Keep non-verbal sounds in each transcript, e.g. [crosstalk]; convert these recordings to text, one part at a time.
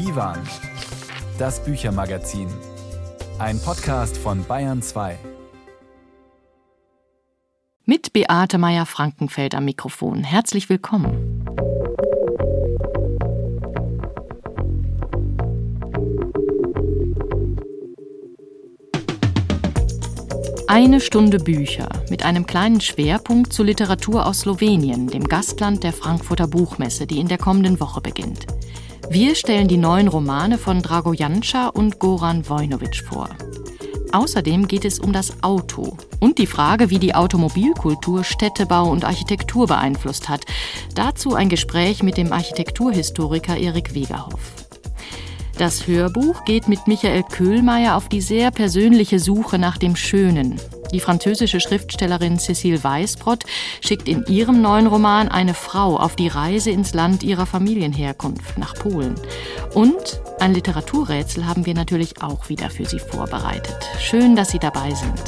Divan, das Büchermagazin. Ein Podcast von Bayern 2. Mit Beate Meyer-Frankenfeld am Mikrofon. Herzlich willkommen. Eine Stunde Bücher mit einem kleinen Schwerpunkt zur Literatur aus Slowenien, dem Gastland der Frankfurter Buchmesse, die in der kommenden Woche beginnt. Wir stellen die neuen Romane von Drago Janša und Goran Vojnovic vor. Außerdem geht es um das Auto und die Frage, wie die Automobilkultur Städtebau und Architektur beeinflusst hat. Dazu ein Gespräch mit dem Architekturhistoriker Erik Wegerhoff. Das Hörbuch geht mit Michael Köhlmeier auf die sehr persönliche Suche nach dem Schönen. Die französische Schriftstellerin Cécile Weisbrot schickt in ihrem neuen Roman eine Frau auf die Reise ins Land ihrer Familienherkunft, nach Polen. Und ein Literaturrätsel haben wir natürlich auch wieder für Sie vorbereitet. Schön, dass Sie dabei sind.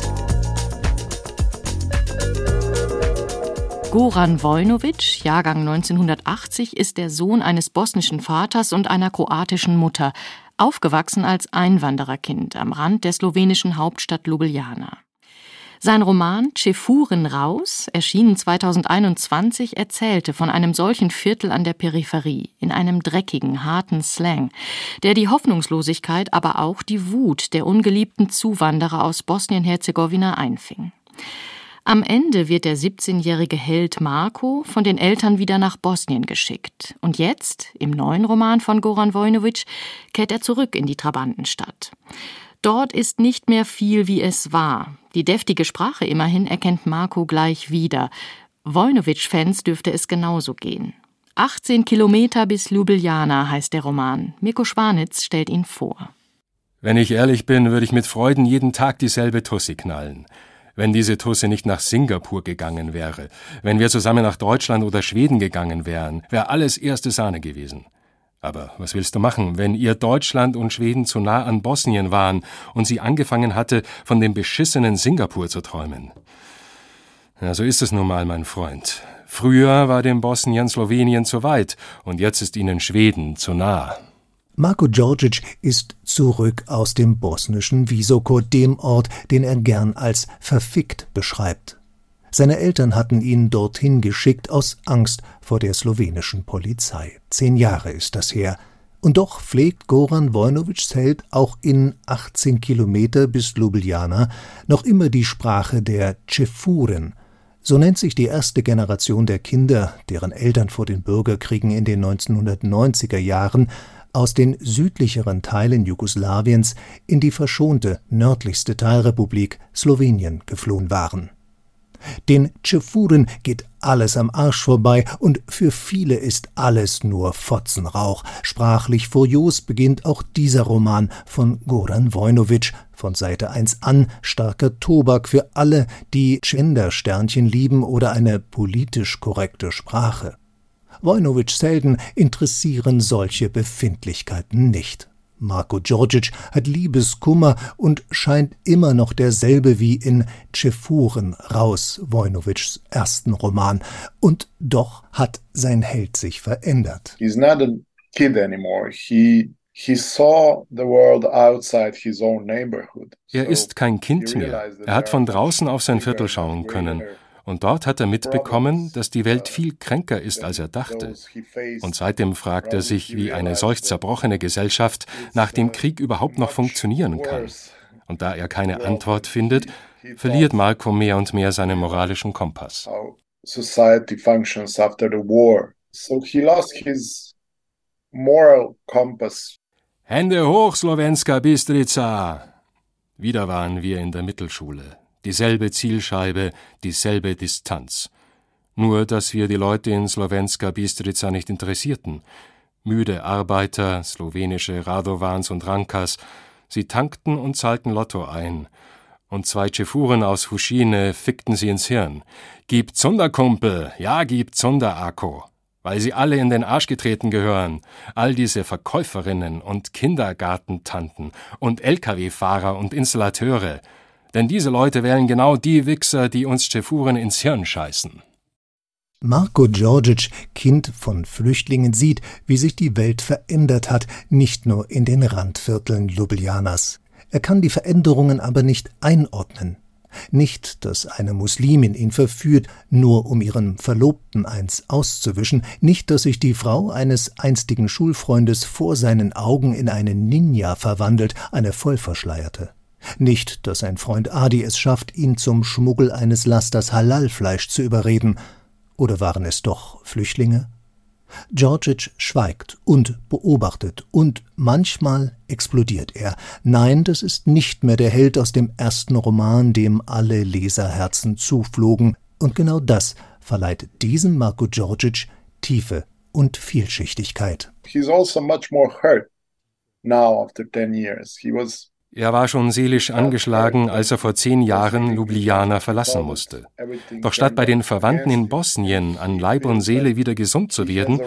Goran Vojnovic, Jahrgang 1980, ist der Sohn eines bosnischen Vaters und einer kroatischen Mutter, aufgewachsen als Einwandererkind am Rand der slowenischen Hauptstadt Ljubljana. Sein Roman Cefuren raus, erschienen 2021, erzählte von einem solchen Viertel an der Peripherie, in einem dreckigen, harten Slang, der die Hoffnungslosigkeit, aber auch die Wut der ungeliebten Zuwanderer aus Bosnien-Herzegowina einfing. Am Ende wird der 17-jährige Held Marco von den Eltern wieder nach Bosnien geschickt. Und jetzt, im neuen Roman von Goran Vojnovic, kehrt er zurück in die Trabantenstadt. Dort ist nicht mehr viel, wie es war. Die deftige Sprache immerhin erkennt Marco gleich wieder. Vojnovic-Fans dürfte es genauso gehen. 18 Kilometer bis Ljubljana heißt der Roman. Mirko Schwanitz stellt ihn vor. Wenn ich ehrlich bin, würde ich mit Freuden jeden Tag dieselbe Tussi knallen wenn diese Tusse nicht nach Singapur gegangen wäre, wenn wir zusammen nach Deutschland oder Schweden gegangen wären, wäre alles erste Sahne gewesen. Aber was willst du machen, wenn ihr Deutschland und Schweden zu nah an Bosnien waren und sie angefangen hatte, von dem beschissenen Singapur zu träumen? Ja, so ist es nun mal, mein Freund. Früher war dem Bosnien Slowenien zu weit und jetzt ist ihnen Schweden zu nah. Marko Djordjic ist zurück aus dem bosnischen Visoko, dem Ort, den er gern als verfickt beschreibt. Seine Eltern hatten ihn dorthin geschickt aus Angst vor der slowenischen Polizei. Zehn Jahre ist das her. Und doch pflegt Goran Vojnovics Held auch in 18 Kilometer bis Ljubljana noch immer die Sprache der Cefuren. So nennt sich die erste Generation der Kinder, deren Eltern vor den Bürgerkriegen in den 1990er Jahren aus den südlicheren Teilen Jugoslawiens in die verschonte nördlichste Teilrepublik Slowenien geflohen waren. Den Cefuren geht alles am Arsch vorbei und für viele ist alles nur Fotzenrauch. Sprachlich furios beginnt auch dieser Roman von Goran Vojnovic. Von Seite 1 an starker Tobak für alle, die Gendersternchen lieben oder eine politisch korrekte Sprache. Vojnovics Helden interessieren solche Befindlichkeiten nicht. Marko Djordjic hat Liebeskummer und scheint immer noch derselbe wie in Cefuren raus, Vojnovics ersten Roman. Und doch hat sein Held sich verändert. He's not a kid anymore. He er ist kein Kind mehr. Er hat von draußen auf sein Viertel schauen können und dort hat er mitbekommen, dass die Welt viel kränker ist, als er dachte. Und seitdem fragt er sich, wie eine solch zerbrochene Gesellschaft nach dem Krieg überhaupt noch funktionieren kann. Und da er keine Antwort findet, verliert Marco mehr und mehr seinen moralischen Kompass. Society functions after the war. So he lost his moral compass. Hände hoch, Slowenska Bistrica! Wieder waren wir in der Mittelschule dieselbe Zielscheibe, dieselbe Distanz. Nur, dass wir die Leute in Slowenska Bistrica nicht interessierten. Müde Arbeiter, slowenische Radovans und Rankas, sie tankten und zahlten Lotto ein. Und zwei Chefuren aus Fuschine fickten sie ins Hirn. Gib Zunder, Kumpel, ja, gib Zunder, Akko. Weil sie alle in den Arsch getreten gehören. All diese Verkäuferinnen und Kindergartentanten und Lkw-Fahrer und Installateure. Denn diese Leute wählen genau die Wichser, die uns Chefuren ins Hirn scheißen. Marko Djordjic, Kind von Flüchtlingen, sieht, wie sich die Welt verändert hat, nicht nur in den Randvierteln Ljubljanas. Er kann die Veränderungen aber nicht einordnen. Nicht, dass eine Muslimin ihn verführt, nur um ihrem Verlobten eins auszuwischen, nicht, dass sich die Frau eines einstigen Schulfreundes vor seinen Augen in eine Ninja verwandelt, eine Vollverschleierte. Nicht, dass sein Freund Adi es schafft, ihn zum Schmuggel eines Lasters Halalfleisch zu überreden. Oder waren es doch Flüchtlinge? Georgic schweigt und beobachtet, und manchmal explodiert er. Nein, das ist nicht mehr der Held aus dem ersten Roman, dem alle Leserherzen zuflogen, und genau das verleiht diesem Marco Georgic Tiefe und Vielschichtigkeit. He's also much more hurt now after 10 years. He was er war schon seelisch angeschlagen, als er vor zehn Jahren Ljubljana verlassen musste. Doch statt bei den Verwandten in Bosnien an Leib und Seele wieder gesund zu werden,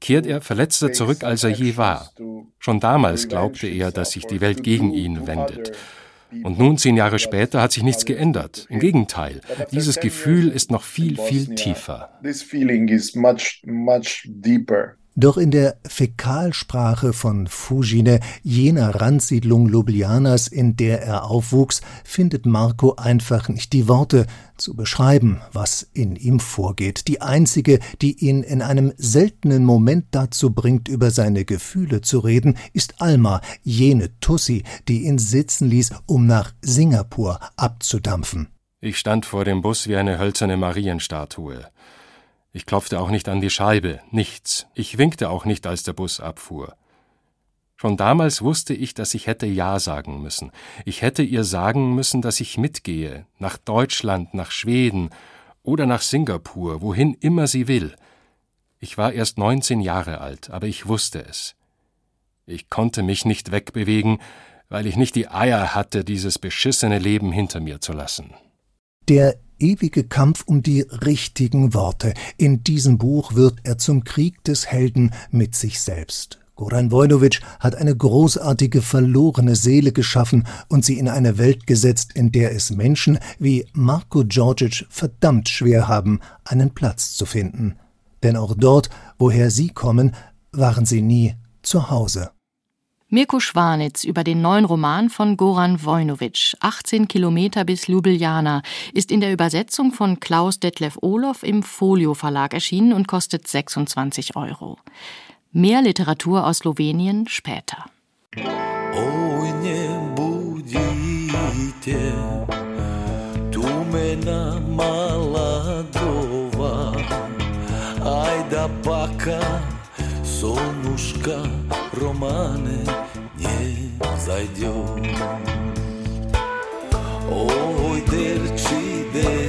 kehrt er verletzter zurück, als er je war. Schon damals glaubte er, dass sich die Welt gegen ihn wendet. Und nun, zehn Jahre später, hat sich nichts geändert. Im Gegenteil, dieses Gefühl ist noch viel, viel tiefer. Doch in der Fäkalsprache von Fujine, jener Randsiedlung Ljubljanas, in der er aufwuchs, findet Marco einfach nicht die Worte zu beschreiben, was in ihm vorgeht. Die einzige, die ihn in einem seltenen Moment dazu bringt, über seine Gefühle zu reden, ist Alma, jene Tussi, die ihn sitzen ließ, um nach Singapur abzudampfen. Ich stand vor dem Bus wie eine hölzerne Marienstatue. Ich klopfte auch nicht an die Scheibe, nichts. Ich winkte auch nicht, als der Bus abfuhr. Schon damals wusste ich, dass ich hätte Ja sagen müssen. Ich hätte ihr sagen müssen, dass ich mitgehe, nach Deutschland, nach Schweden oder nach Singapur, wohin immer sie will. Ich war erst neunzehn Jahre alt, aber ich wusste es. Ich konnte mich nicht wegbewegen, weil ich nicht die Eier hatte, dieses beschissene Leben hinter mir zu lassen. Der ewige Kampf um die richtigen Worte. In diesem Buch wird er zum Krieg des Helden mit sich selbst. Goran Vojnovic hat eine großartige verlorene Seele geschaffen und sie in eine Welt gesetzt, in der es Menschen wie Marko Djordjic verdammt schwer haben, einen Platz zu finden. Denn auch dort, woher sie kommen, waren sie nie zu Hause. Mirko Schwanitz über den neuen Roman von Goran Wojnowitsch, 18 Kilometer bis Ljubljana, ist in der Übersetzung von Klaus Detlef Olof im Folio Verlag erschienen und kostet 26 Euro. Mehr Literatur aus Slowenien später. Oh, tumena maladova Ajda paka, solnuška romane зайдет. Ой, дерчи, дерчи,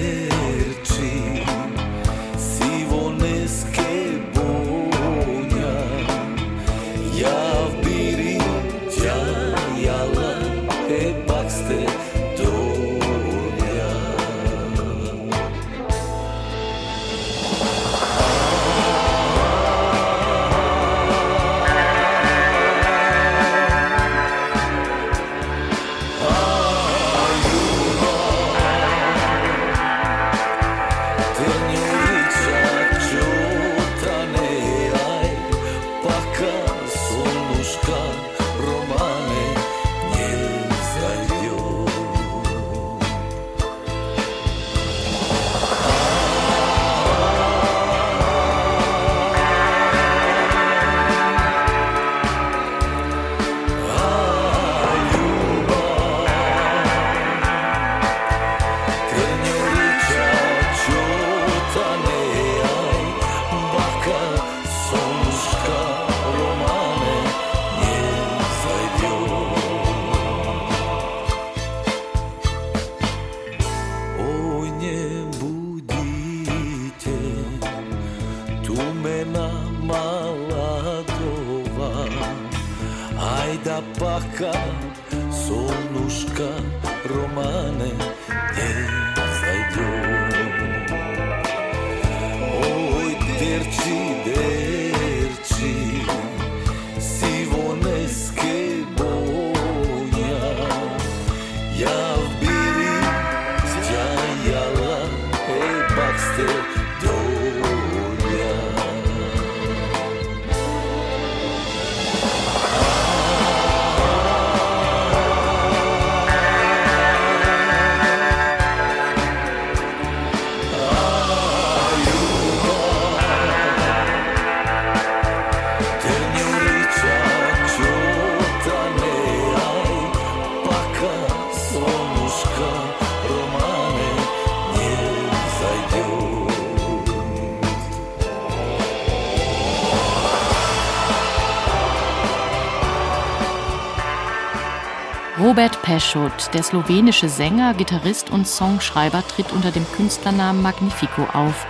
Peschot, der slowenische Sänger, Gitarrist und Songschreiber, tritt unter dem Künstlernamen Magnifico auf.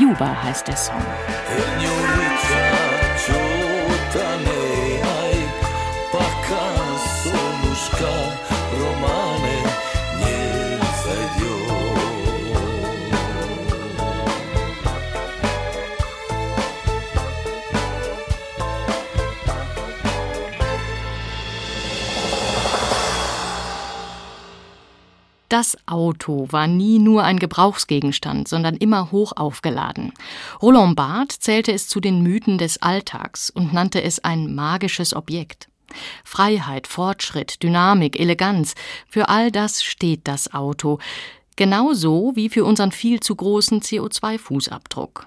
Juba heißt der Song. Auto war nie nur ein Gebrauchsgegenstand, sondern immer hoch aufgeladen. Roland Barthes zählte es zu den Mythen des Alltags und nannte es ein magisches Objekt. Freiheit, Fortschritt, Dynamik, Eleganz, für all das steht das Auto, genauso wie für unseren viel zu großen CO2-Fußabdruck.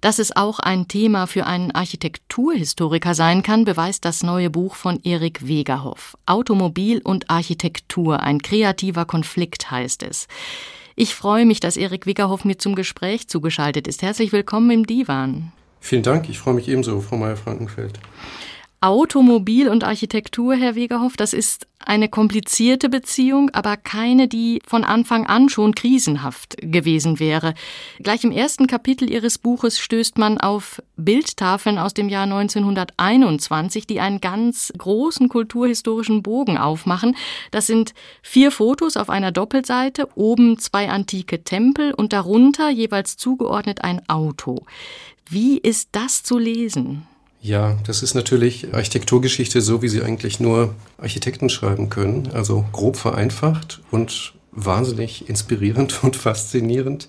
Dass es auch ein Thema für einen Architekturhistoriker sein kann, beweist das neue Buch von Erik Wegerhoff. Automobil und Architektur, ein kreativer Konflikt heißt es. Ich freue mich, dass Erik Wegerhoff mir zum Gespräch zugeschaltet ist. Herzlich willkommen im Divan. Vielen Dank, ich freue mich ebenso, Frau Meyer-Frankenfeld. Automobil und Architektur, Herr Wegerhoff, das ist eine komplizierte Beziehung, aber keine, die von Anfang an schon krisenhaft gewesen wäre. Gleich im ersten Kapitel Ihres Buches stößt man auf Bildtafeln aus dem Jahr 1921, die einen ganz großen kulturhistorischen Bogen aufmachen. Das sind vier Fotos auf einer Doppelseite, oben zwei antike Tempel und darunter jeweils zugeordnet ein Auto. Wie ist das zu lesen? Ja, das ist natürlich Architekturgeschichte so, wie sie eigentlich nur Architekten schreiben können. Also grob vereinfacht und wahnsinnig inspirierend [laughs] und faszinierend.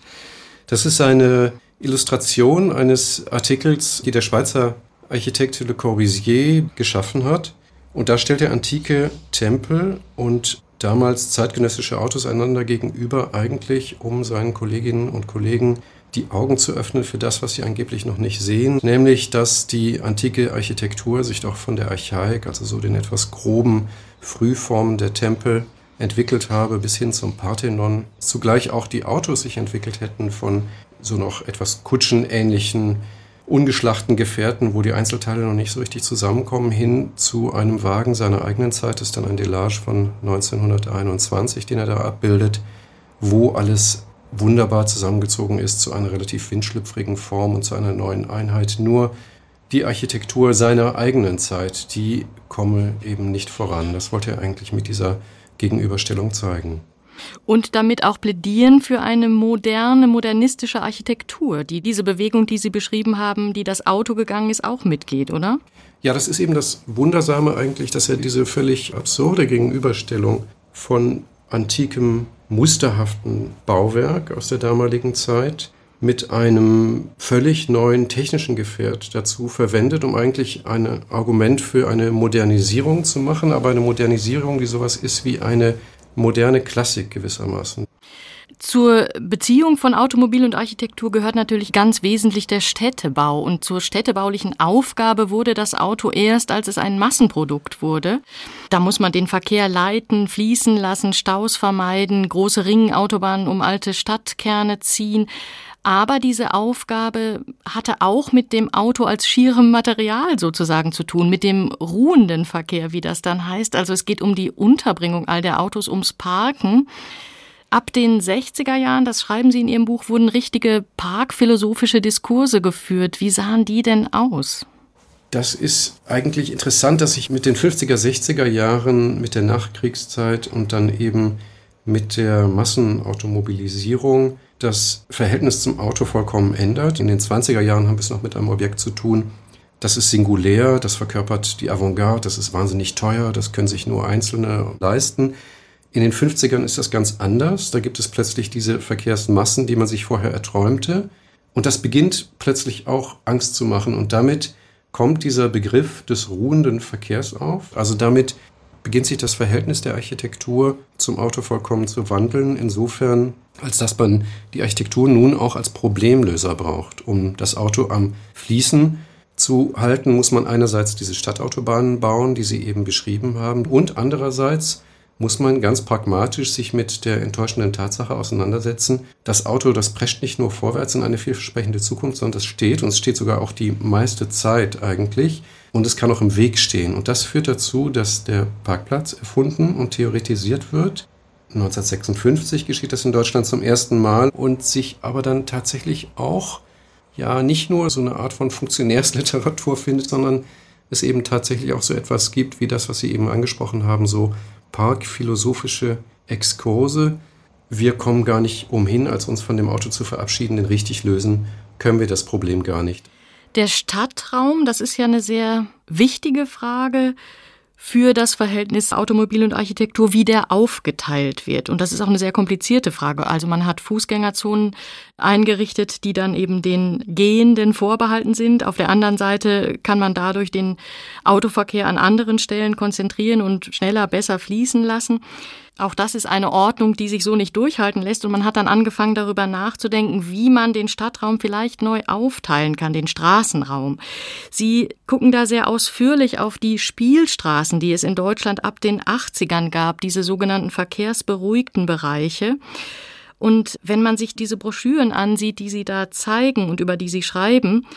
Das ist eine Illustration eines Artikels, die der Schweizer Architekt Le Corbusier geschaffen hat. Und da stellt er antike Tempel und damals zeitgenössische Autos einander gegenüber, eigentlich um seinen Kolleginnen und Kollegen die Augen zu öffnen für das, was sie angeblich noch nicht sehen, nämlich dass die antike Architektur sich doch von der Archaik, also so den etwas groben Frühformen der Tempel, entwickelt habe bis hin zum Parthenon. Zugleich auch die Autos sich entwickelt hätten von so noch etwas kutschenähnlichen, ungeschlachten Gefährten, wo die Einzelteile noch nicht so richtig zusammenkommen, hin zu einem Wagen seiner eigenen Zeit. Das ist dann ein Delage von 1921, den er da abbildet, wo alles wunderbar zusammengezogen ist zu einer relativ windschlüpfrigen Form und zu einer neuen Einheit. Nur die Architektur seiner eigenen Zeit, die komme eben nicht voran. Das wollte er eigentlich mit dieser Gegenüberstellung zeigen. Und damit auch plädieren für eine moderne, modernistische Architektur, die diese Bewegung, die Sie beschrieben haben, die das Auto gegangen ist, auch mitgeht, oder? Ja, das ist eben das Wundersame eigentlich, dass er diese völlig absurde Gegenüberstellung von antikem musterhaften Bauwerk aus der damaligen Zeit mit einem völlig neuen technischen Gefährt dazu verwendet, um eigentlich ein Argument für eine Modernisierung zu machen, aber eine Modernisierung, die sowas ist wie eine moderne Klassik gewissermaßen. Zur Beziehung von Automobil und Architektur gehört natürlich ganz wesentlich der Städtebau. Und zur städtebaulichen Aufgabe wurde das Auto erst, als es ein Massenprodukt wurde. Da muss man den Verkehr leiten, fließen lassen, Staus vermeiden, große Ringautobahnen um alte Stadtkerne ziehen. Aber diese Aufgabe hatte auch mit dem Auto als schierem Material sozusagen zu tun, mit dem ruhenden Verkehr, wie das dann heißt. Also es geht um die Unterbringung all der Autos, ums Parken. Ab den 60er Jahren, das schreiben Sie in Ihrem Buch, wurden richtige parkphilosophische Diskurse geführt. Wie sahen die denn aus? Das ist eigentlich interessant, dass sich mit den 50er, 60er Jahren, mit der Nachkriegszeit und dann eben mit der Massenautomobilisierung das Verhältnis zum Auto vollkommen ändert. In den 20er Jahren haben wir es noch mit einem Objekt zu tun, das ist singulär, das verkörpert die Avantgarde, das ist wahnsinnig teuer, das können sich nur Einzelne leisten. In den 50ern ist das ganz anders. Da gibt es plötzlich diese Verkehrsmassen, die man sich vorher erträumte. Und das beginnt plötzlich auch Angst zu machen. Und damit kommt dieser Begriff des ruhenden Verkehrs auf. Also damit beginnt sich das Verhältnis der Architektur zum Auto vollkommen zu wandeln. Insofern, als dass man die Architektur nun auch als Problemlöser braucht. Um das Auto am Fließen zu halten, muss man einerseits diese Stadtautobahnen bauen, die Sie eben beschrieben haben, und andererseits muss man ganz pragmatisch sich mit der enttäuschenden Tatsache auseinandersetzen. Das Auto, das prescht nicht nur vorwärts in eine vielversprechende Zukunft, sondern es steht, und es steht sogar auch die meiste Zeit eigentlich, und es kann auch im Weg stehen. Und das führt dazu, dass der Parkplatz erfunden und theoretisiert wird. 1956 geschieht das in Deutschland zum ersten Mal und sich aber dann tatsächlich auch ja nicht nur so eine Art von Funktionärsliteratur [laughs] findet, sondern es eben tatsächlich auch so etwas gibt wie das, was Sie eben angesprochen haben, so parkphilosophische Exkurse. Wir kommen gar nicht umhin, als uns von dem Auto zu verabschieden, denn richtig lösen können wir das Problem gar nicht. Der Stadtraum, das ist ja eine sehr wichtige Frage für das Verhältnis Automobil und Architektur, wie der aufgeteilt wird. Und das ist auch eine sehr komplizierte Frage. Also man hat Fußgängerzonen eingerichtet, die dann eben den Gehenden vorbehalten sind. Auf der anderen Seite kann man dadurch den Autoverkehr an anderen Stellen konzentrieren und schneller, besser fließen lassen. Auch das ist eine Ordnung, die sich so nicht durchhalten lässt. Und man hat dann angefangen, darüber nachzudenken, wie man den Stadtraum vielleicht neu aufteilen kann, den Straßenraum. Sie gucken da sehr ausführlich auf die Spielstraßen, die es in Deutschland ab den 80ern gab, diese sogenannten verkehrsberuhigten Bereiche. Und wenn man sich diese Broschüren ansieht, die Sie da zeigen und über die Sie schreiben,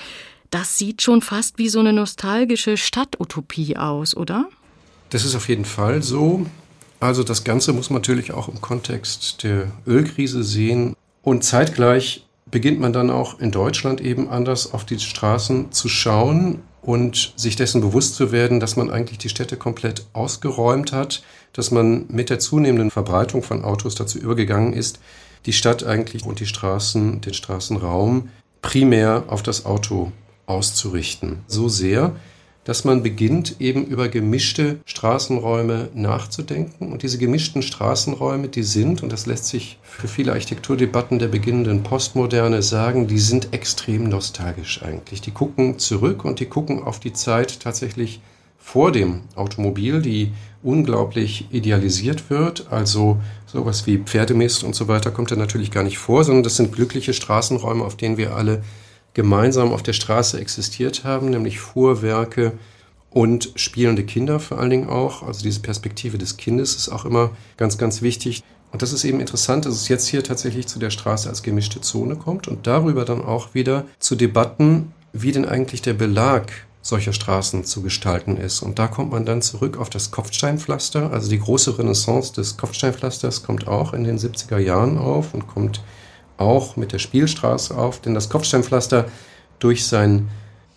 das sieht schon fast wie so eine nostalgische Stadtutopie aus, oder? Das ist auf jeden Fall so. Also das Ganze muss man natürlich auch im Kontext der Ölkrise sehen. Und zeitgleich beginnt man dann auch in Deutschland eben anders auf die Straßen zu schauen und sich dessen bewusst zu werden, dass man eigentlich die Städte komplett ausgeräumt hat, dass man mit der zunehmenden Verbreitung von Autos dazu übergegangen ist, die Stadt eigentlich und die Straßen, den Straßenraum primär auf das Auto auszurichten. So sehr, dass man beginnt, eben über gemischte Straßenräume nachzudenken. Und diese gemischten Straßenräume, die sind, und das lässt sich für viele Architekturdebatten der beginnenden Postmoderne sagen, die sind extrem nostalgisch eigentlich. Die gucken zurück und die gucken auf die Zeit tatsächlich vor dem Automobil, die unglaublich idealisiert wird. Also sowas wie Pferdemist und so weiter kommt da natürlich gar nicht vor, sondern das sind glückliche Straßenräume, auf denen wir alle gemeinsam auf der Straße existiert haben, nämlich Fuhrwerke und spielende Kinder vor allen Dingen auch. Also diese Perspektive des Kindes ist auch immer ganz, ganz wichtig. Und das ist eben interessant, dass es jetzt hier tatsächlich zu der Straße als gemischte Zone kommt und darüber dann auch wieder zu Debatten, wie denn eigentlich der Belag solcher Straßen zu gestalten ist. Und da kommt man dann zurück auf das Kopfsteinpflaster. Also die große Renaissance des Kopfsteinpflasters kommt auch in den 70er Jahren auf und kommt auch mit der Spielstraße auf, denn das Kopfsteinpflaster durch sein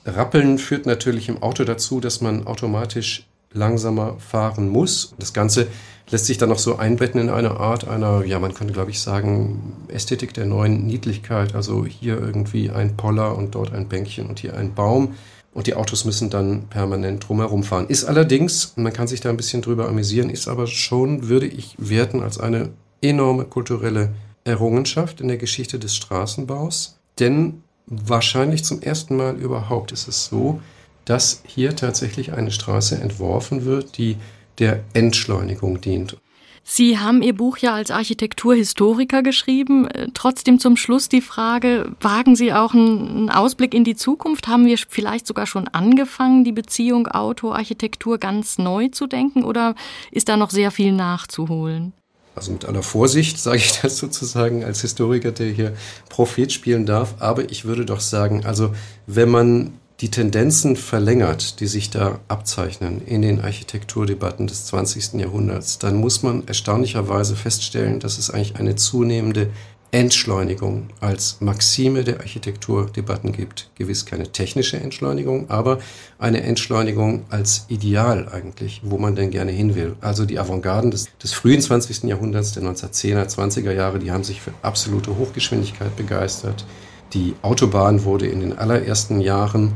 Rappeln führt natürlich im Auto dazu, dass man automatisch langsamer fahren muss. Das Ganze lässt sich dann noch so einbetten in eine Art einer, ja, man könnte glaube ich sagen, Ästhetik der neuen Niedlichkeit. Also hier irgendwie ein Poller und dort ein Bänkchen und hier ein Baum. Und die Autos müssen dann permanent drumherum fahren. Ist allerdings, man kann sich da ein bisschen drüber amüsieren, ist aber schon, würde ich werten, als eine enorme kulturelle Errungenschaft in der Geschichte des Straßenbaus, denn wahrscheinlich zum ersten Mal überhaupt ist es so, dass hier tatsächlich eine Straße entworfen wird, die der Entschleunigung dient. Sie haben Ihr Buch ja als Architekturhistoriker geschrieben. Äh, trotzdem zum Schluss die Frage, wagen Sie auch einen Ausblick in die Zukunft? Haben wir vielleicht sogar schon angefangen, die Beziehung Auto-Architektur ganz neu zu denken oder ist da noch sehr viel nachzuholen? Also mit aller Vorsicht [laughs] sage ich das sozusagen als Historiker, der hier Prophet spielen darf. Aber ich würde doch sagen, also wenn man die Tendenzen verlängert, die sich da abzeichnen in den Architekturdebatten des 20. Jahrhunderts, dann muss man erstaunlicherweise feststellen, dass es eigentlich eine zunehmende Entschleunigung als Maxime der Architekturdebatten gibt. Gewiss keine technische Entschleunigung, aber eine Entschleunigung als Ideal eigentlich, wo man denn gerne hin will. Also die Avantgarden des, des frühen 20. Jahrhunderts, der 1910er, 20er Jahre, die haben sich für absolute Hochgeschwindigkeit begeistert. Die Autobahn wurde in den allerersten Jahren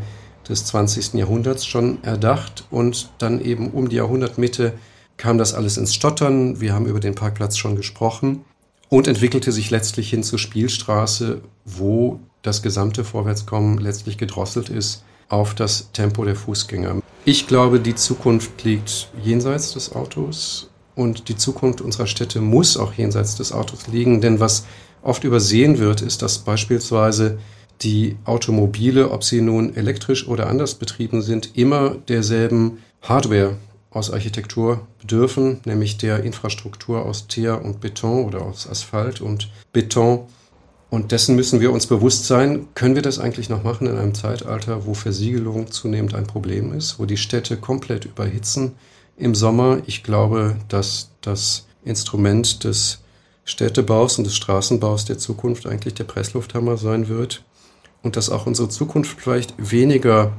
des 20. Jahrhunderts schon erdacht und dann eben um die Jahrhundertmitte kam das alles ins Stottern. Wir haben über den Parkplatz schon gesprochen und entwickelte sich letztlich hin zur Spielstraße, wo das gesamte Vorwärtskommen letztlich gedrosselt ist auf das Tempo der Fußgänger. Ich glaube, die Zukunft liegt jenseits des Autos und die Zukunft unserer Städte muss auch jenseits des Autos liegen, denn was oft übersehen wird, ist, dass beispielsweise die Automobile, ob sie nun elektrisch oder anders betrieben sind, immer derselben Hardware aus Architektur bedürfen, nämlich der Infrastruktur aus Teer und Beton oder aus Asphalt und Beton. Und dessen müssen wir uns bewusst sein. Können wir das eigentlich noch machen in einem Zeitalter, wo Versiegelung zunehmend ein Problem ist, wo die Städte komplett überhitzen im Sommer? Ich glaube, dass das Instrument des Städtebaus und des Straßenbaus der Zukunft eigentlich der Presslufthammer sein wird und dass auch unsere Zukunft vielleicht weniger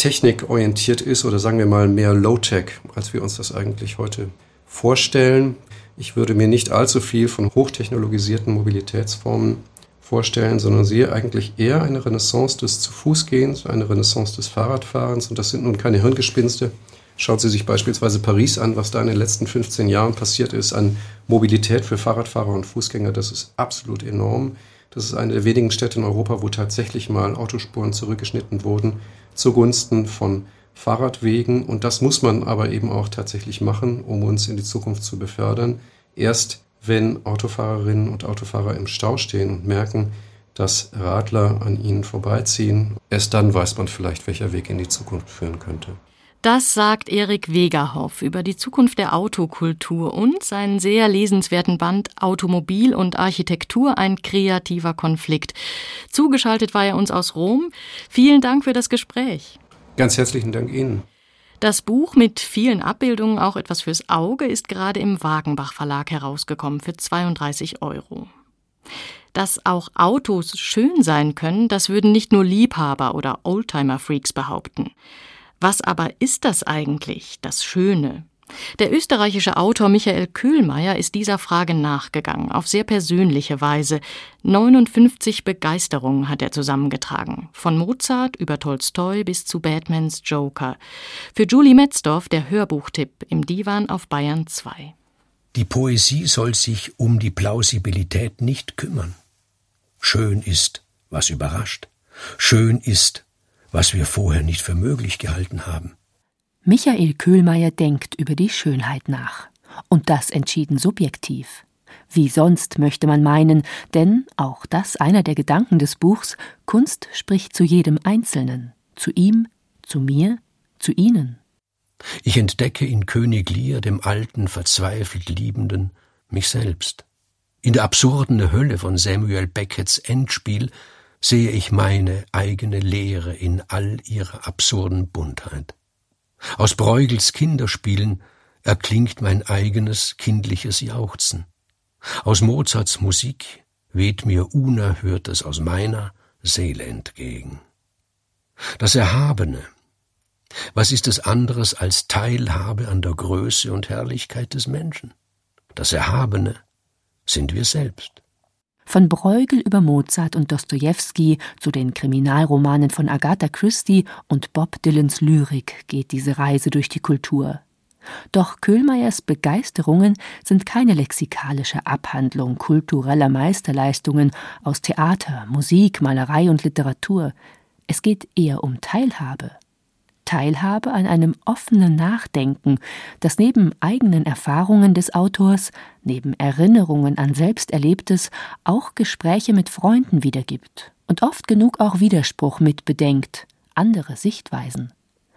technikorientiert ist oder sagen wir mal mehr Low-Tech, als wir uns das eigentlich heute vorstellen. Ich würde mir nicht allzu viel von hochtechnologisierten Mobilitätsformen vorstellen, sondern sehe eigentlich eher eine Renaissance des Zu-Fuß-Gehens, eine Renaissance des Fahrradfahrens. Und das sind nun keine Hirngespinste. Schaut Sie sich beispielsweise Paris an, was da in den letzten 15 Jahren passiert ist an Mobilität für Fahrradfahrer und Fußgänger. Das ist absolut enorm. Das ist eine der wenigen Städte in Europa, wo tatsächlich mal Autospuren zurückgeschnitten wurden zugunsten von Fahrradwegen. Und das muss man aber eben auch tatsächlich machen, um uns in die Zukunft zu befördern. Erst wenn Autofahrerinnen und Autofahrer im Stau stehen und merken, dass Radler an ihnen vorbeiziehen. Erst dann weiß man vielleicht, welcher Weg in die Zukunft führen könnte. Das sagt Erik Wegerhoff über die Zukunft der Autokultur und seinen sehr lesenswerten Band Automobil und Architektur, ein kreativer Konflikt. Zugeschaltet war er uns aus Rom. Vielen Dank für das Gespräch. Ganz herzlichen Dank Ihnen. Das Buch mit vielen Abbildungen, auch etwas fürs Auge, ist gerade im Wagenbach Verlag herausgekommen für 32 Euro. Dass auch Autos schön sein können, das würden nicht nur Liebhaber oder Oldtimer-Freaks behaupten. Was aber ist das eigentlich, das Schöne? Der österreichische Autor Michael Köhlmeier ist dieser Frage nachgegangen, auf sehr persönliche Weise. 59 Begeisterungen hat er zusammengetragen, von Mozart über Tolstoi bis zu Batmans Joker. Für Julie Metzdorf der Hörbuchtipp im Divan auf Bayern 2. Die Poesie soll sich um die Plausibilität nicht kümmern. Schön ist, was überrascht. Schön ist, was wir vorher nicht für möglich gehalten haben. Michael Köhlmeier denkt über die Schönheit nach. Und das entschieden subjektiv. Wie sonst möchte man meinen, denn auch das einer der Gedanken des Buchs, Kunst spricht zu jedem Einzelnen, zu ihm, zu mir, zu ihnen. Ich entdecke in König Lear, dem alten, verzweifelt Liebenden, mich selbst. In der absurden Hölle von Samuel Beckets Endspiel sehe ich meine eigene Leere in all ihrer absurden Buntheit. Aus Bruegels Kinderspielen erklingt mein eigenes kindliches Jauchzen. Aus Mozarts Musik weht mir Unerhörtes aus meiner Seele entgegen. Das Erhabene, was ist es anderes als Teilhabe an der Größe und Herrlichkeit des Menschen? Das Erhabene sind wir selbst. Von Bruegel über Mozart und Dostojewski zu den Kriminalromanen von Agatha Christie und Bob Dylans Lyrik geht diese Reise durch die Kultur. Doch Köhlmeiers Begeisterungen sind keine lexikalische Abhandlung kultureller Meisterleistungen aus Theater, Musik, Malerei und Literatur. Es geht eher um Teilhabe. Teilhabe an einem offenen Nachdenken, das neben eigenen Erfahrungen des Autors, neben Erinnerungen an Selbsterlebtes auch Gespräche mit Freunden wiedergibt und oft genug auch Widerspruch mitbedenkt, andere Sichtweisen.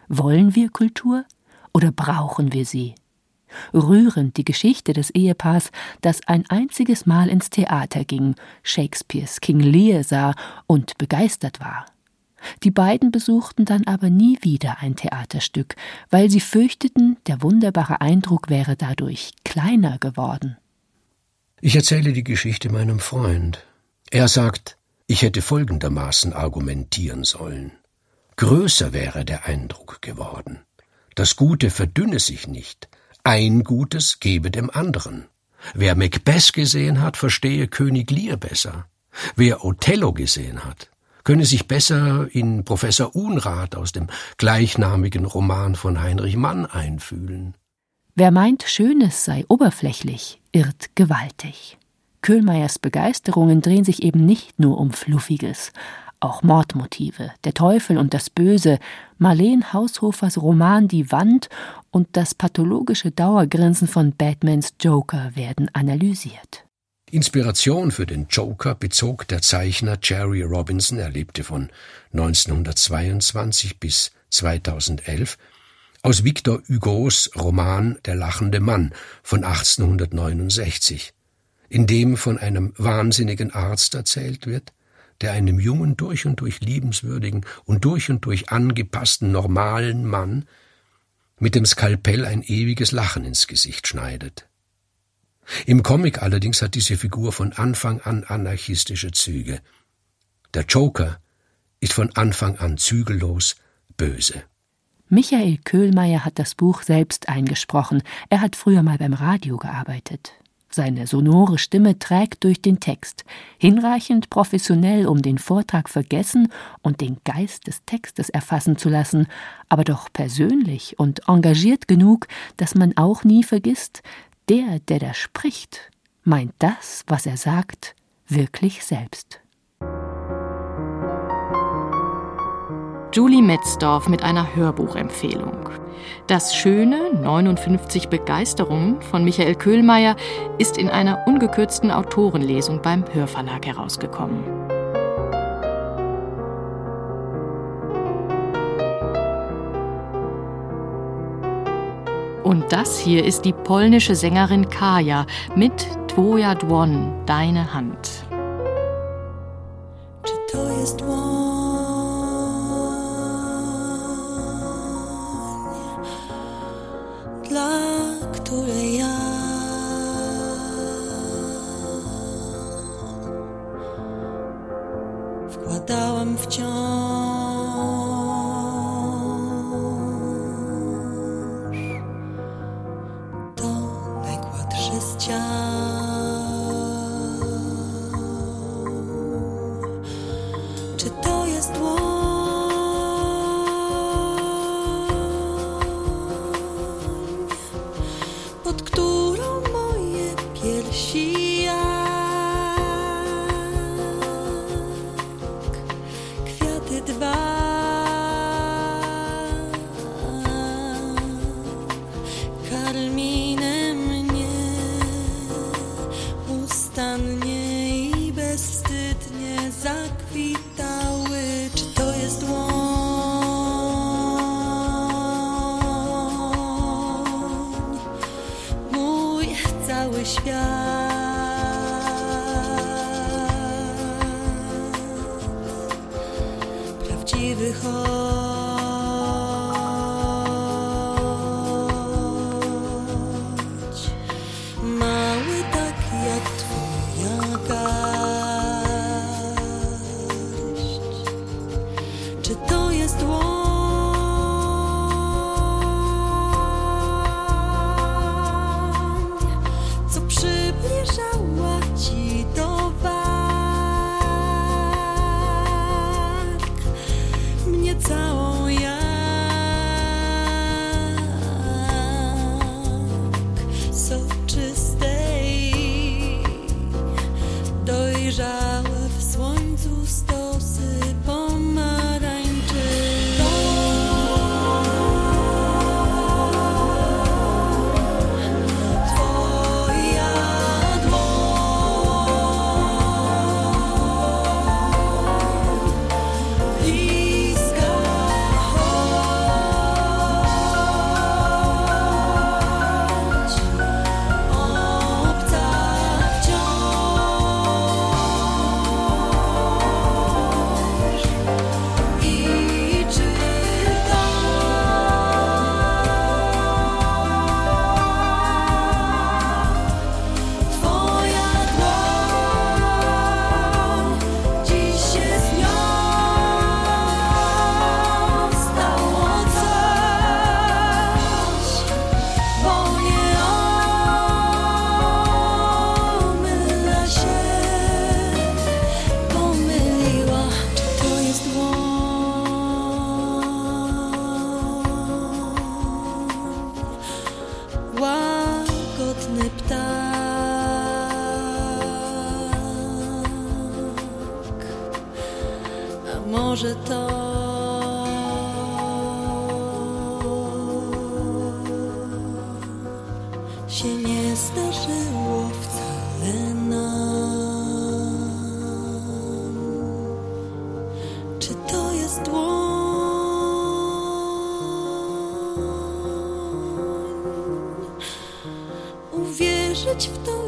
Wollen wir Kultur oder brauchen wir sie? Rührend die Geschichte des Ehepaars, das ein einziges Mal ins Theater ging, Shakespeares King Lear sah und begeistert war. Die beiden besuchten dann aber nie wieder ein Theaterstück, weil sie fürchteten, der wunderbare Eindruck wäre dadurch kleiner geworden. Ich erzähle die Geschichte meinem Freund. Er sagt, ich hätte folgendermaßen argumentieren sollen. Größer wäre der Eindruck geworden. Das Gute verdünne sich nicht. Ein Gutes gebe dem anderen. Wer Macbeth gesehen hat, verstehe König Lear besser. Wer Othello gesehen hat, könne sich besser in Professor Unrat aus dem gleichnamigen Roman von Heinrich Mann einfühlen. Wer meint, Schönes sei oberflächlich, irrt gewaltig. Köhlmeiers Begeisterungen drehen sich eben nicht nur um Fluffiges, auch Mordmotive, der Teufel und das Böse, Marleen Haushofers Roman Die Wand und das pathologische Dauergrinsen von Batmans Joker werden analysiert. Inspiration für den Joker bezog der Zeichner Jerry Robinson, er lebte von 1922 bis 2011, aus Victor Hugos Roman Der lachende Mann von 1869. in dem von einem wahnsinnigen Arzt erzählt wird, der einem jungen, durch und durch liebenswürdigen und durch und durch angepassten, normalen Mann mit dem Skalpell ein ewiges Lachen ins Gesicht schneidet. Im Comic allerdings hat diese Figur von Anfang an anarchistische Züge. Der Joker ist von Anfang an zügellos böse. Michael Köhlmeier hat das Buch selbst eingesprochen. Er hat früher mal beim Radio gearbeitet. Seine sonore Stimme trägt durch den Text, hinreichend professionell, um den Vortrag vergessen und den Geist des Textes erfassen zu lassen, aber doch persönlich und engagiert genug, dass man auch nie vergisst, der, der da spricht, meint das, was er sagt, wirklich selbst. Julie Metzdorf mit einer Hörbuchempfehlung. Das schöne 59 Begeisterungen von Michael Köhlmeier ist in einer ungekürzten Autorenlesung beim Hörverlag herausgekommen. Und das hier ist die polnische Sängerin Kaja mit Twoja Dwon, Deine Hand. Czy to jest Uwierzyć w to jest jest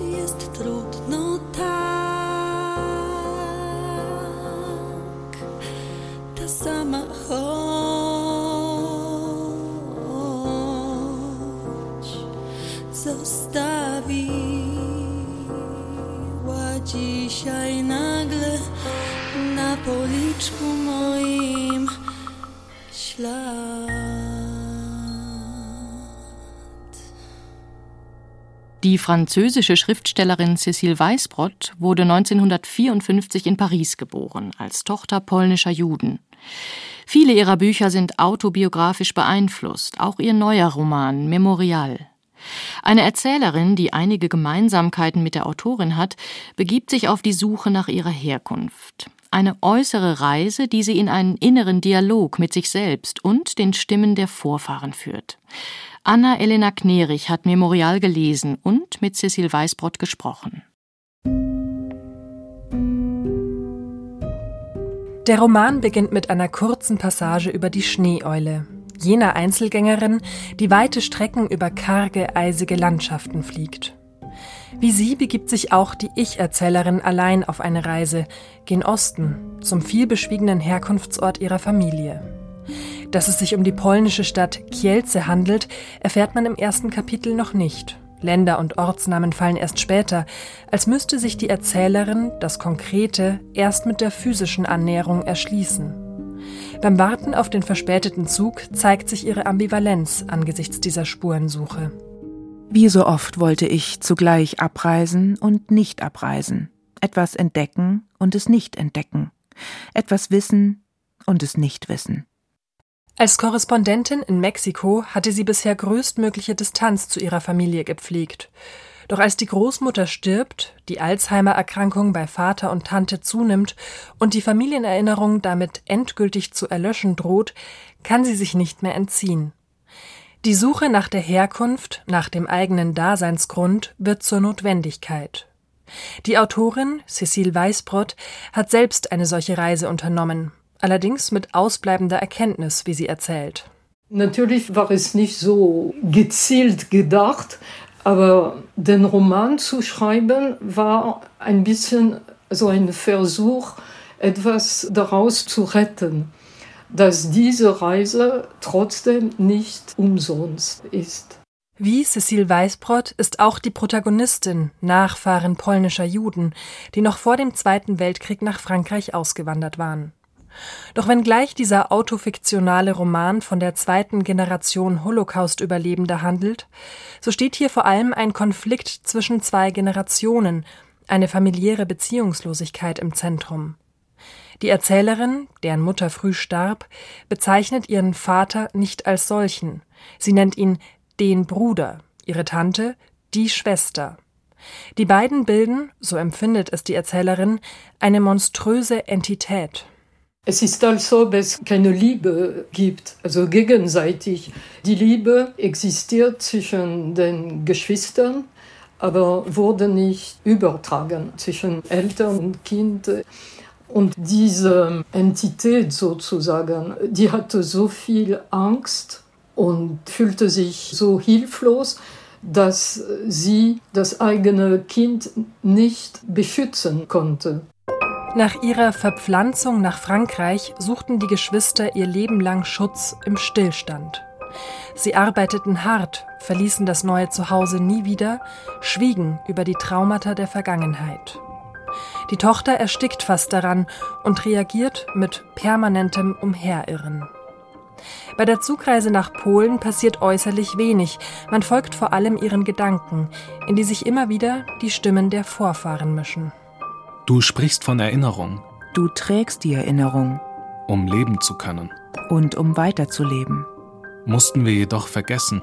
französische Schriftstellerin Cécile Weisbrot wurde 1954 in Paris geboren, als Tochter polnischer Juden. Viele ihrer Bücher sind autobiografisch beeinflusst, auch ihr neuer Roman Memorial. Eine Erzählerin, die einige Gemeinsamkeiten mit der Autorin hat, begibt sich auf die Suche nach ihrer Herkunft. Eine äußere Reise, die sie in einen inneren Dialog mit sich selbst und den Stimmen der Vorfahren führt. Anna-Elena Knerich hat Memorial gelesen und mit Cecil Weißbrott gesprochen. Der Roman beginnt mit einer kurzen Passage über die Schneeeule, jener Einzelgängerin, die weite Strecken über karge, eisige Landschaften fliegt. Wie sie begibt sich auch die Ich-Erzählerin allein auf eine Reise, gen Osten, zum vielbeschwiegenen Herkunftsort ihrer Familie. Dass es sich um die polnische Stadt Kielce handelt, erfährt man im ersten Kapitel noch nicht. Länder und Ortsnamen fallen erst später, als müsste sich die Erzählerin das Konkrete erst mit der physischen Annäherung erschließen. Beim Warten auf den verspäteten Zug zeigt sich ihre Ambivalenz angesichts dieser Spurensuche. Wie so oft wollte ich zugleich abreisen und nicht abreisen, etwas entdecken und es nicht entdecken, etwas wissen und es nicht wissen. Als Korrespondentin in Mexiko hatte sie bisher größtmögliche Distanz zu ihrer Familie gepflegt. Doch als die Großmutter stirbt, die Alzheimer-Erkrankung bei Vater und Tante zunimmt und die Familienerinnerung damit endgültig zu erlöschen droht, kann sie sich nicht mehr entziehen. Die Suche nach der Herkunft, nach dem eigenen Daseinsgrund wird zur Notwendigkeit. Die Autorin, Cecile Weißbrott, hat selbst eine solche Reise unternommen allerdings mit ausbleibender Erkenntnis, wie sie erzählt. Natürlich war es nicht so gezielt gedacht, aber den Roman zu schreiben war ein bisschen so ein Versuch, etwas daraus zu retten, dass diese Reise trotzdem nicht umsonst ist. Wie Cecile Weißbrott ist auch die Protagonistin Nachfahren polnischer Juden, die noch vor dem Zweiten Weltkrieg nach Frankreich ausgewandert waren. Doch wenngleich dieser autofiktionale Roman von der zweiten Generation Holocaust-Überlebender handelt, so steht hier vor allem ein Konflikt zwischen zwei Generationen, eine familiäre Beziehungslosigkeit im Zentrum. Die Erzählerin, deren Mutter früh starb, bezeichnet ihren Vater nicht als solchen. Sie nennt ihn den Bruder, ihre Tante die Schwester. Die beiden bilden, so empfindet es die Erzählerin, eine monströse Entität. Es ist also, ob es keine Liebe gibt, also gegenseitig. Die Liebe existiert zwischen den Geschwistern, aber wurde nicht übertragen zwischen Eltern und Kind. Und diese Entität sozusagen, die hatte so viel Angst und fühlte sich so hilflos, dass sie das eigene Kind nicht beschützen konnte. Nach ihrer Verpflanzung nach Frankreich suchten die Geschwister ihr Leben lang Schutz im Stillstand. Sie arbeiteten hart, verließen das neue Zuhause nie wieder, schwiegen über die Traumata der Vergangenheit. Die Tochter erstickt fast daran und reagiert mit permanentem Umherirren. Bei der Zugreise nach Polen passiert äußerlich wenig, man folgt vor allem ihren Gedanken, in die sich immer wieder die Stimmen der Vorfahren mischen. Du sprichst von Erinnerung. Du trägst die Erinnerung. Um leben zu können. Und um weiterzuleben. Mussten wir jedoch vergessen.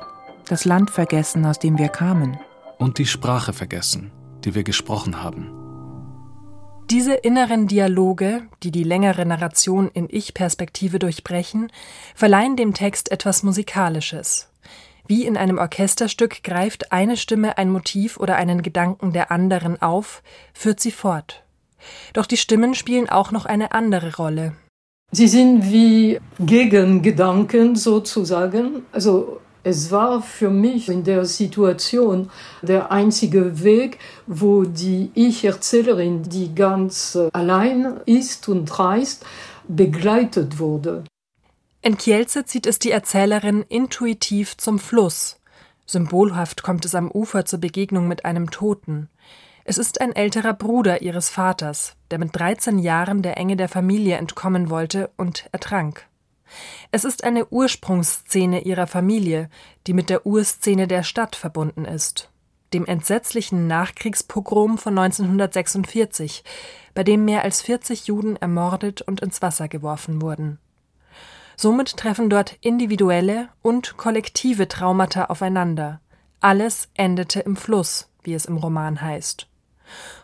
Das Land vergessen, aus dem wir kamen. Und die Sprache vergessen, die wir gesprochen haben. Diese inneren Dialoge, die die längere Narration in Ich-Perspektive durchbrechen, verleihen dem Text etwas Musikalisches. Wie in einem Orchesterstück greift eine Stimme ein Motiv oder einen Gedanken der anderen auf, führt sie fort. Doch die Stimmen spielen auch noch eine andere Rolle. Sie sind wie Gegengedanken sozusagen. Also Es war für mich in der Situation der einzige Weg, wo die Ich-Erzählerin, die ganz allein ist und reist, begleitet wurde. In Kielce zieht es die Erzählerin intuitiv zum Fluss. Symbolhaft kommt es am Ufer zur Begegnung mit einem Toten. Es ist ein älterer Bruder ihres Vaters, der mit 13 Jahren der Enge der Familie entkommen wollte und ertrank. Es ist eine Ursprungsszene ihrer Familie, die mit der Urszene der Stadt verbunden ist, dem entsetzlichen Nachkriegspogrom von 1946, bei dem mehr als 40 Juden ermordet und ins Wasser geworfen wurden. Somit treffen dort individuelle und kollektive Traumata aufeinander. Alles endete im Fluss, wie es im Roman heißt.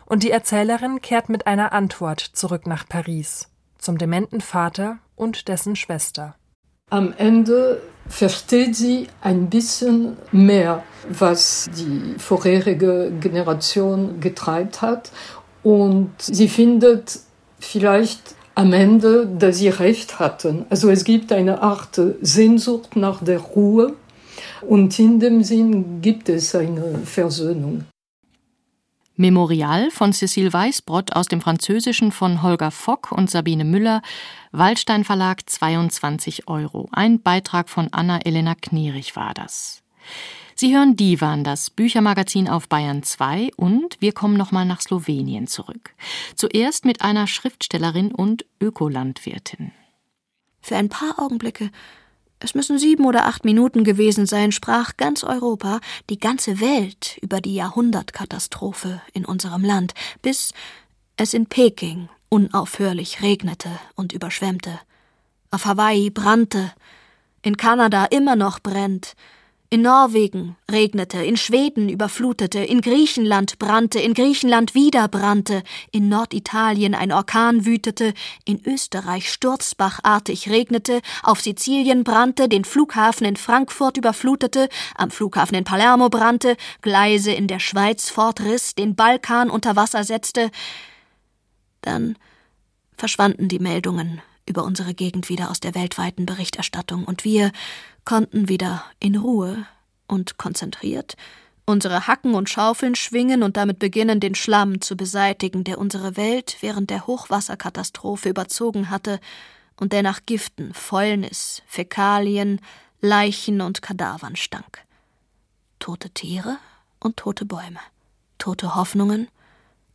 Und die Erzählerin kehrt mit einer Antwort zurück nach Paris, zum dementen Vater und dessen Schwester. Am Ende versteht sie ein bisschen mehr, was die vorherige Generation getreibt hat. Und sie findet vielleicht am Ende, dass sie recht hatten. Also es gibt eine Art Sehnsucht nach der Ruhe und in dem Sinn gibt es eine Versöhnung. Memorial von Cécile Weißbrott aus dem Französischen von Holger Fock und Sabine Müller, Waldstein Verlag 22 Euro. Ein Beitrag von Anna-Elena Knerich war das. Sie hören Divan, das Büchermagazin auf Bayern 2 und wir kommen nochmal nach Slowenien zurück. Zuerst mit einer Schriftstellerin und Ökolandwirtin. Für ein paar Augenblicke es müssen sieben oder acht Minuten gewesen sein, sprach ganz Europa, die ganze Welt über die Jahrhundertkatastrophe in unserem Land, bis es in Peking unaufhörlich regnete und überschwemmte. Auf Hawaii brannte, in Kanada immer noch brennt, in Norwegen regnete, in Schweden überflutete, in Griechenland brannte, in Griechenland wieder brannte, in Norditalien ein Orkan wütete, in Österreich sturzbachartig regnete, auf Sizilien brannte, den Flughafen in Frankfurt überflutete, am Flughafen in Palermo brannte, Gleise in der Schweiz fortriss, den Balkan unter Wasser setzte. Dann verschwanden die Meldungen über unsere Gegend wieder aus der weltweiten Berichterstattung und wir konnten wieder in Ruhe und konzentriert unsere Hacken und Schaufeln schwingen und damit beginnen, den Schlamm zu beseitigen, der unsere Welt während der Hochwasserkatastrophe überzogen hatte und der nach Giften, Fäulnis, Fäkalien, Leichen und Kadavern stank. Tote Tiere und tote Bäume, tote Hoffnungen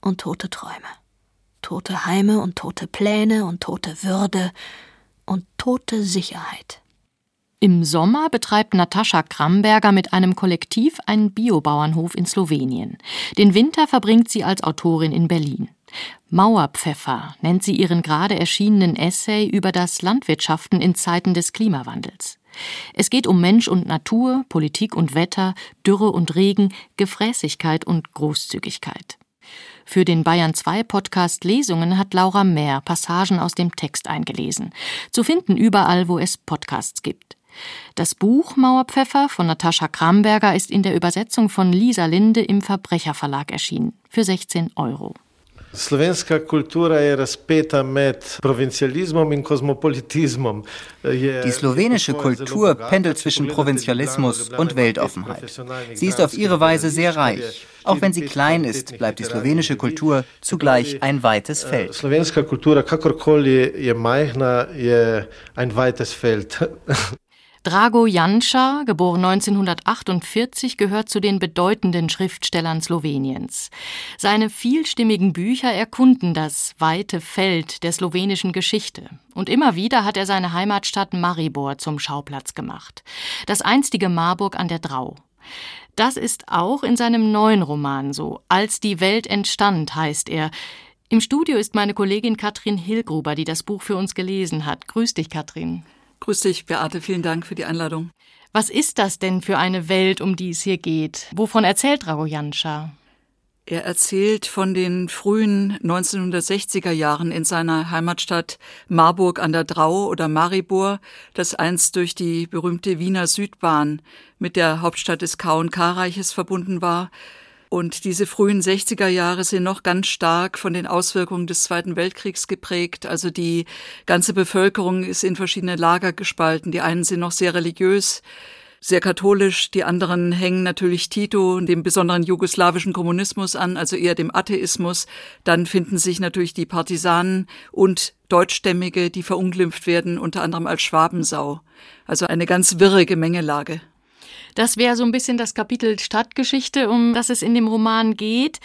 und tote Träume, tote Heime und tote Pläne und tote Würde und tote Sicherheit. Im Sommer betreibt Natascha Kramberger mit einem Kollektiv einen Biobauernhof in Slowenien. Den Winter verbringt sie als Autorin in Berlin. Mauerpfeffer nennt sie ihren gerade erschienenen Essay über das Landwirtschaften in Zeiten des Klimawandels. Es geht um Mensch und Natur, Politik und Wetter, Dürre und Regen, Gefräßigkeit und Großzügigkeit. Für den Bayern 2 Podcast Lesungen hat Laura Mehr Passagen aus dem Text eingelesen. Zu finden überall, wo es Podcasts gibt. Das Buch Mauerpfeffer von Natascha Kramberger ist in der Übersetzung von Lisa Linde im Verbrecherverlag erschienen. Für 16 Euro. Die slowenische Kultur pendelt zwischen Provinzialismus und Weltoffenheit. Sie ist auf ihre Weise sehr reich. Auch wenn sie klein ist, bleibt die slowenische Kultur zugleich ein weites Feld. Slovenska kultura, kakorkoli je majhna, je ein weites Feld. [laughs] Drago Janša, geboren 1948, gehört zu den bedeutenden Schriftstellern Sloweniens. Seine vielstimmigen Bücher erkunden das weite Feld der slowenischen Geschichte. Und immer wieder hat er seine Heimatstadt Maribor zum Schauplatz gemacht. Das einstige Marburg an der Drau. Das ist auch in seinem neuen Roman so. Als die Welt entstand, heißt er. Im Studio ist meine Kollegin Katrin Hilgruber, die das Buch für uns gelesen hat. Grüß dich, Katrin. Grüß dich, Beate. Vielen Dank für die Einladung. Was ist das denn für eine Welt, um die es hier geht? Wovon erzählt Dragojanscha? Er erzählt von den frühen 1960er Jahren in seiner Heimatstadt Marburg an der Drau oder Maribor, das einst durch die berühmte Wiener Südbahn mit der Hauptstadt des K&K-Reiches verbunden war und diese frühen 60er Jahre sind noch ganz stark von den Auswirkungen des Zweiten Weltkriegs geprägt. Also die ganze Bevölkerung ist in verschiedene Lager gespalten. Die einen sind noch sehr religiös, sehr katholisch, die anderen hängen natürlich Tito und dem besonderen jugoslawischen Kommunismus an, also eher dem Atheismus. Dann finden sich natürlich die Partisanen und Deutschstämmige, die verunglimpft werden, unter anderem als Schwabensau. Also eine ganz wirre Gemengelage. Das wäre so ein bisschen das Kapitel Stadtgeschichte, um das es in dem Roman geht.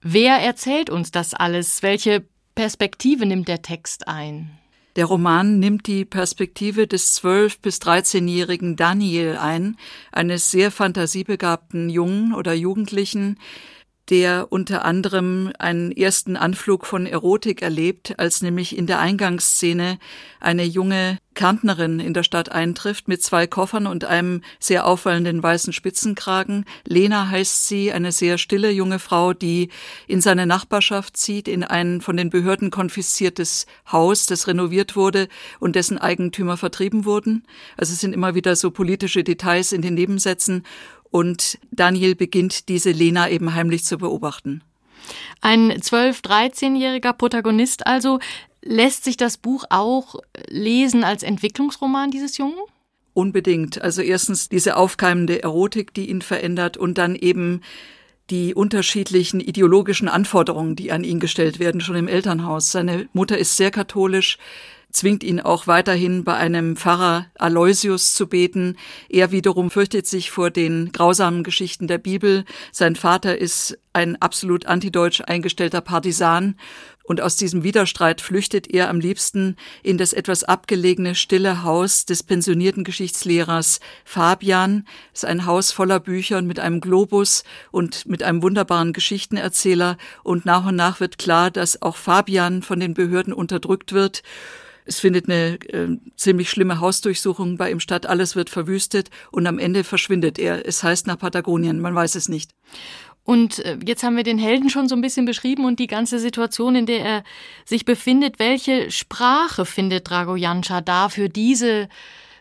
Wer erzählt uns das alles? Welche Perspektive nimmt der Text ein? Der Roman nimmt die Perspektive des 12- bis 13-jährigen Daniel ein, eines sehr fantasiebegabten Jungen oder Jugendlichen, der unter anderem einen ersten Anflug von Erotik erlebt, als nämlich in der Eingangsszene eine junge Kärntnerin in der Stadt eintrifft mit zwei Koffern und einem sehr auffallenden weißen Spitzenkragen. Lena heißt sie, eine sehr stille junge Frau, die in seine Nachbarschaft zieht, in ein von den Behörden konfisziertes Haus, das renoviert wurde und dessen Eigentümer vertrieben wurden. Also es sind immer wieder so politische Details in den Nebensätzen und Daniel beginnt diese Lena eben heimlich zu beobachten. Ein 12-, 13-jähriger Protagonist also. Lässt sich das Buch auch lesen als Entwicklungsroman dieses Jungen? Unbedingt. Also erstens diese aufkeimende Erotik, die ihn verändert und dann eben die unterschiedlichen ideologischen Anforderungen, die an ihn gestellt werden, schon im Elternhaus. Seine Mutter ist sehr katholisch, zwingt ihn auch weiterhin bei einem Pfarrer Aloysius zu beten. Er wiederum fürchtet sich vor den grausamen Geschichten der Bibel. Sein Vater ist ein absolut antideutsch eingestellter Partisan und aus diesem Widerstreit flüchtet er am liebsten in das etwas abgelegene, stille Haus des pensionierten Geschichtslehrers Fabian. Es ist ein Haus voller Bücher und mit einem Globus und mit einem wunderbaren Geschichtenerzähler. Und nach und nach wird klar, dass auch Fabian von den Behörden unterdrückt wird. Es findet eine äh, ziemlich schlimme Hausdurchsuchung bei ihm statt, alles wird verwüstet und am Ende verschwindet er. Es heißt nach Patagonien, man weiß es nicht. Und äh, jetzt haben wir den Helden schon so ein bisschen beschrieben und die ganze Situation, in der er sich befindet. Welche Sprache findet Dragojancha da für diese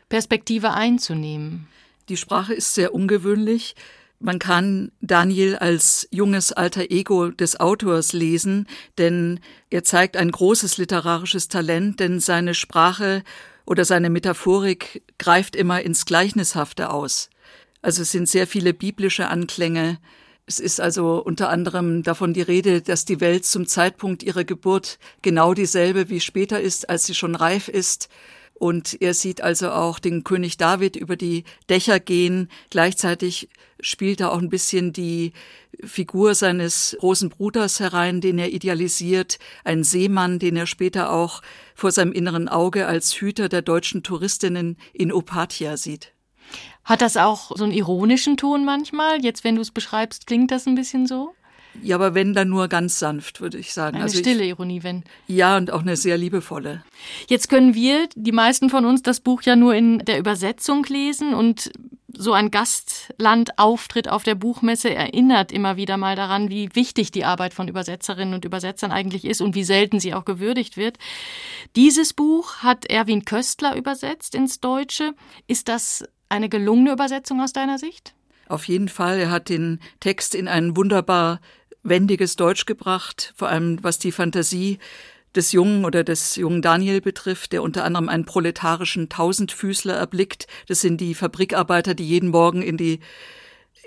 Perspektive einzunehmen? Die Sprache ist sehr ungewöhnlich. Man kann Daniel als junges alter Ego des Autors lesen, denn er zeigt ein großes literarisches Talent, denn seine Sprache oder seine Metaphorik greift immer ins Gleichnishafte aus. Also es sind sehr viele biblische Anklänge, es ist also unter anderem davon die Rede, dass die Welt zum Zeitpunkt ihrer Geburt genau dieselbe wie später ist, als sie schon reif ist. Und er sieht also auch den König David über die Dächer gehen. Gleichzeitig spielt er auch ein bisschen die Figur seines großen Bruders herein, den er idealisiert, ein Seemann, den er später auch vor seinem inneren Auge als Hüter der deutschen Touristinnen in Opatia sieht. Hat das auch so einen ironischen Ton manchmal? Jetzt, wenn du es beschreibst, klingt das ein bisschen so? Ja, aber wenn dann nur ganz sanft, würde ich sagen. Eine also stille ich, Ironie, wenn. Ja, und auch eine sehr liebevolle. Jetzt können wir, die meisten von uns, das Buch ja nur in der Übersetzung lesen und so ein Gastlandauftritt auf der Buchmesse erinnert immer wieder mal daran, wie wichtig die Arbeit von Übersetzerinnen und Übersetzern eigentlich ist und wie selten sie auch gewürdigt wird. Dieses Buch hat Erwin Köstler übersetzt ins Deutsche. Ist das eine gelungene Übersetzung aus deiner Sicht? Auf jeden Fall. Er hat den Text in ein wunderbar wendiges Deutsch gebracht, vor allem was die Fantasie des Jungen oder des jungen Daniel betrifft, der unter anderem einen proletarischen Tausendfüßler erblickt. Das sind die Fabrikarbeiter, die jeden Morgen in die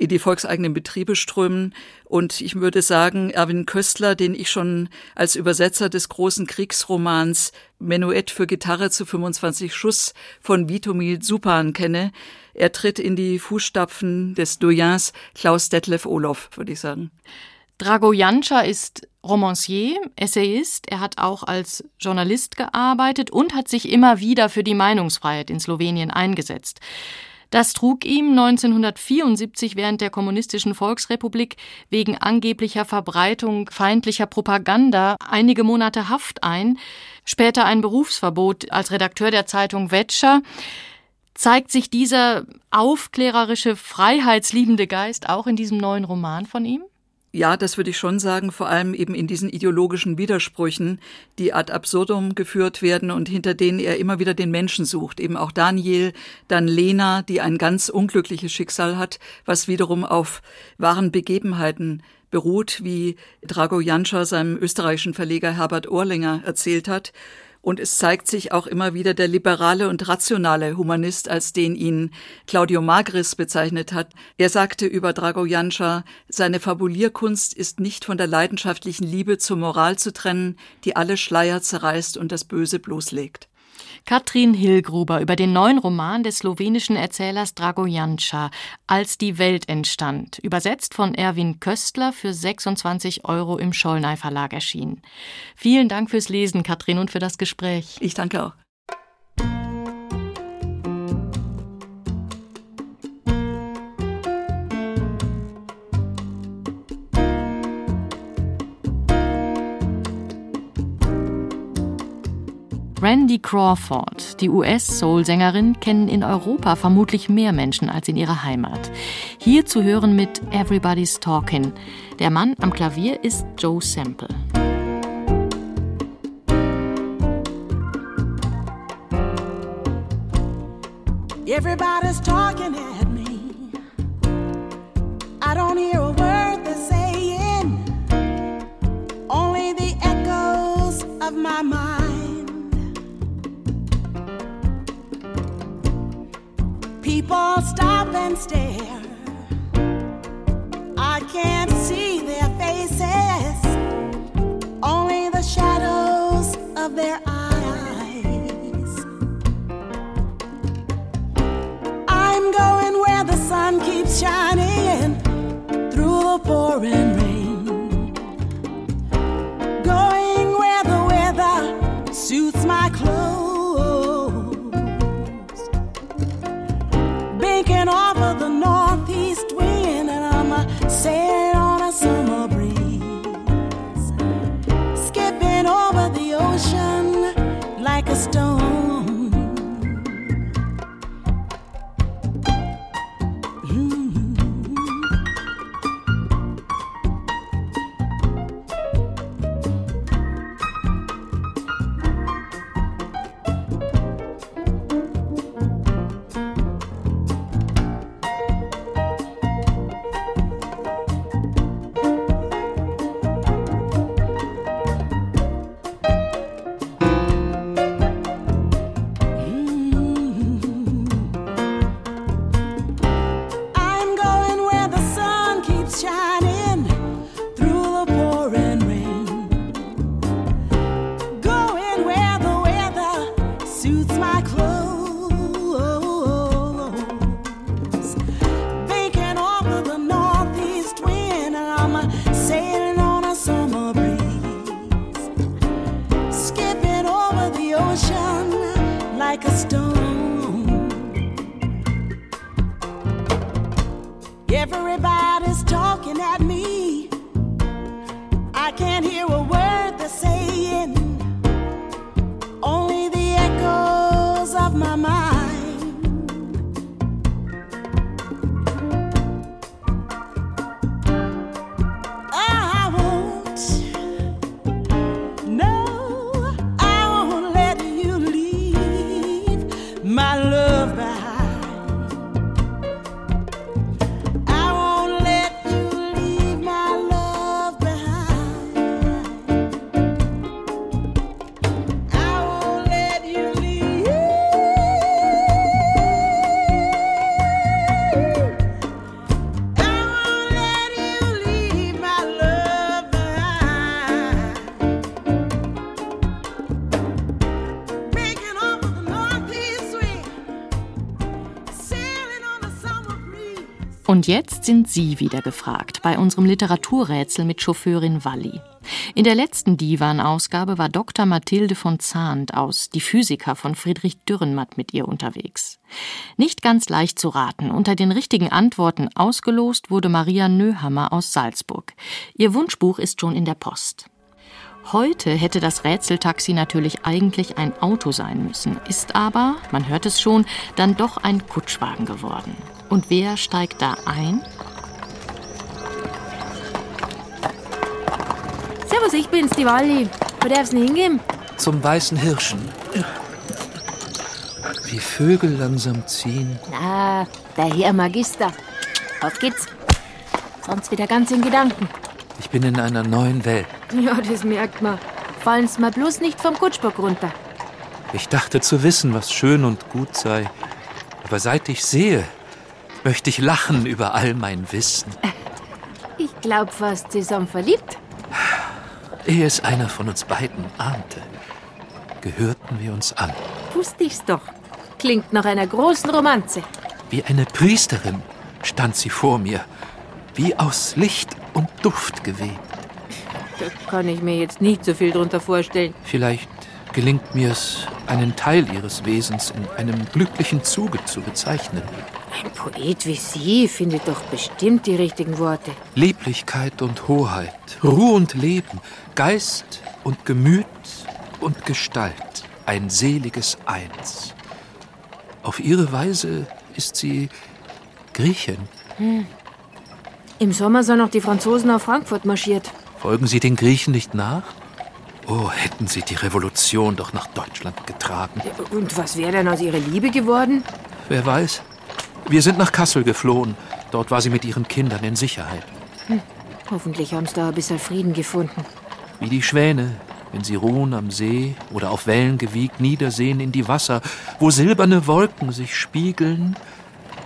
in die volkseigenen Betriebe strömen. Und ich würde sagen, Erwin Köstler, den ich schon als Übersetzer des großen Kriegsromans Menuett für Gitarre zu 25 Schuss von Vitomil Supan kenne, er tritt in die Fußstapfen des Doyens Klaus Detlef Olof, würde ich sagen. Drago Janča ist Romancier, Essayist. Er hat auch als Journalist gearbeitet und hat sich immer wieder für die Meinungsfreiheit in Slowenien eingesetzt. Das trug ihm 1974 während der Kommunistischen Volksrepublik wegen angeblicher Verbreitung feindlicher Propaganda einige Monate Haft ein, später ein Berufsverbot als Redakteur der Zeitung Vetscher. Zeigt sich dieser aufklärerische, freiheitsliebende Geist auch in diesem neuen Roman von ihm? Ja, das würde ich schon sagen, vor allem eben in diesen ideologischen Widersprüchen, die ad absurdum geführt werden und hinter denen er immer wieder den Menschen sucht. Eben auch Daniel, dann Lena, die ein ganz unglückliches Schicksal hat, was wiederum auf wahren Begebenheiten beruht, wie Drago Janša seinem österreichischen Verleger Herbert Ohrlinger erzählt hat. Und es zeigt sich auch immer wieder der liberale und rationale Humanist, als den ihn Claudio Magris bezeichnet hat. Er sagte über Dragojanscha, seine Fabulierkunst ist nicht von der leidenschaftlichen Liebe zur Moral zu trennen, die alle Schleier zerreißt und das Böse bloßlegt. Katrin Hillgruber über den neuen Roman des slowenischen Erzählers Dragojanca, Als die Welt entstand, übersetzt von Erwin Köstler für 26 Euro im Schollnei Verlag erschienen. Vielen Dank fürs Lesen, Katrin, und für das Gespräch. Ich danke auch. Randy Crawford, die US-Soul-Sängerin, kennen in Europa vermutlich mehr Menschen als in ihrer Heimat. Hier zu hören mit Everybody's Talking. Der Mann am Klavier ist Joe Sample. Everybody's talking at me. I don't hear People stop and stare. I can't see their faces, only the shadows of their eyes. I'm going where the sun keeps shining through the pouring rain. can offer the Und jetzt sind Sie wieder gefragt bei unserem Literaturrätsel mit Chauffeurin Walli. In der letzten Divan-Ausgabe war Dr. Mathilde von Zahnt aus Die Physiker von Friedrich Dürrenmatt mit ihr unterwegs. Nicht ganz leicht zu raten. Unter den richtigen Antworten ausgelost wurde Maria Nöhammer aus Salzburg. Ihr Wunschbuch ist schon in der Post. Heute hätte das Rätseltaxi natürlich eigentlich ein Auto sein müssen, ist aber, man hört es schon, dann doch ein Kutschwagen geworden. Und wer steigt da ein? Servus, ich bin's, die Walli. Wo darf's denn hingehen? Zum weißen Hirschen. Wie Vögel langsam ziehen. Na, der Herr Magister. Auf geht's. Sonst wieder ganz in Gedanken. Ich bin in einer neuen Welt. Ja, das merkt man. Fallen's mal bloß nicht vom Kutschbock runter. Ich dachte zu wissen, was schön und gut sei. Aber seit ich sehe, möchte ich lachen über all mein Wissen. Ich glaub fast, sie sind verliebt. Ehe es einer von uns beiden ahnte, gehörten wir uns an. Wusste ich's doch. Klingt nach einer großen Romanze. Wie eine Priesterin stand sie vor mir, wie aus Licht und Duft gewebt. Da kann ich mir jetzt nicht so viel drunter vorstellen. Vielleicht gelingt mir es, einen Teil ihres Wesens in einem glücklichen Zuge zu bezeichnen. Ein Poet wie Sie findet doch bestimmt die richtigen Worte. Lieblichkeit und Hoheit, Ruhe und Leben, Geist und Gemüt und Gestalt, ein seliges Eins. Auf ihre Weise ist sie Griechin. Hm. Im Sommer sind noch die Franzosen auf Frankfurt marschiert. Folgen Sie den Griechen nicht nach? Oh, hätten sie die Revolution doch nach Deutschland getragen. Und was wäre denn aus ihrer Liebe geworden? Wer weiß. Wir sind nach Kassel geflohen. Dort war sie mit ihren Kindern in Sicherheit. Hm. Hoffentlich haben sie da ein bisschen Frieden gefunden. Wie die Schwäne, wenn sie ruhen am See oder auf Wellen gewiegt niedersehen in die Wasser, wo silberne Wolken sich spiegeln,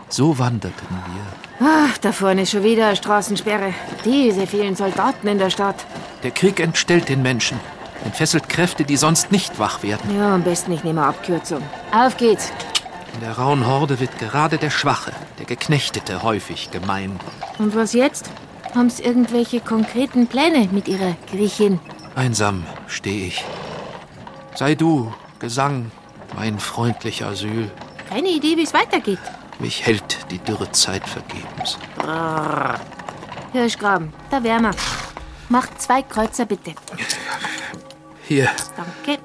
so wanderten wir. Ach, da vorne ist schon wieder eine Straßensperre. Diese vielen Soldaten in der Stadt. Der Krieg entstellt den Menschen, entfesselt Kräfte, die sonst nicht wach werden. Ja, am besten ich nehme Abkürzung. Auf geht's. In der rauen Horde wird gerade der Schwache, der Geknechtete häufig gemein. Und was jetzt? Haben Sie irgendwelche konkreten Pläne mit Ihrer Griechin? Einsam stehe ich. Sei du, Gesang, mein freundlicher Asyl. Keine Idee, wie es weitergeht. Mich hält die Dürrezeit vergebens. Brrr. Hirschgraben, da wärmer. Macht zwei Kreuzer bitte. Hier. Danke.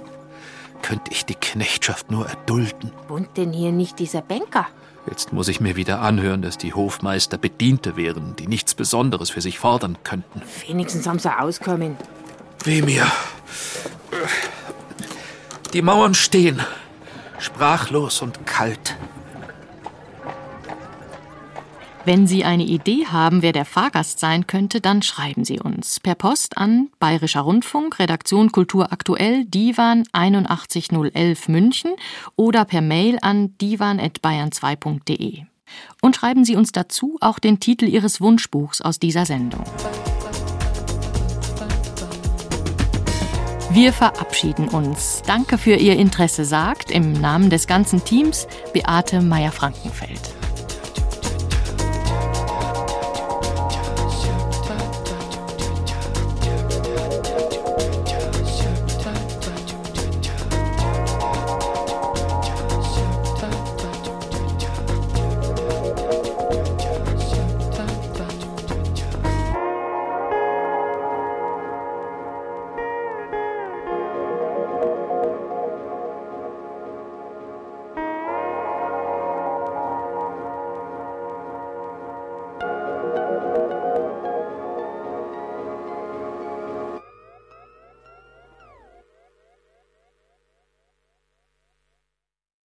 Könnte ich die Knechtschaft nur erdulden. Wohnt denn hier nicht dieser Banker? Jetzt muss ich mir wieder anhören, dass die Hofmeister Bediente wären, die nichts Besonderes für sich fordern könnten. Wenigstens haben sie auskommen. Weh mir. Die Mauern stehen, sprachlos und kalt. Wenn Sie eine Idee haben, wer der Fahrgast sein könnte, dann schreiben Sie uns per Post an Bayerischer Rundfunk, Redaktion Kultur aktuell, Divan 81011 München oder per Mail an divan@bayern2.de. Und schreiben Sie uns dazu auch den Titel Ihres Wunschbuchs aus dieser Sendung. Wir verabschieden uns. Danke für Ihr Interesse, sagt im Namen des ganzen Teams Beate Meyer-Frankenfeld.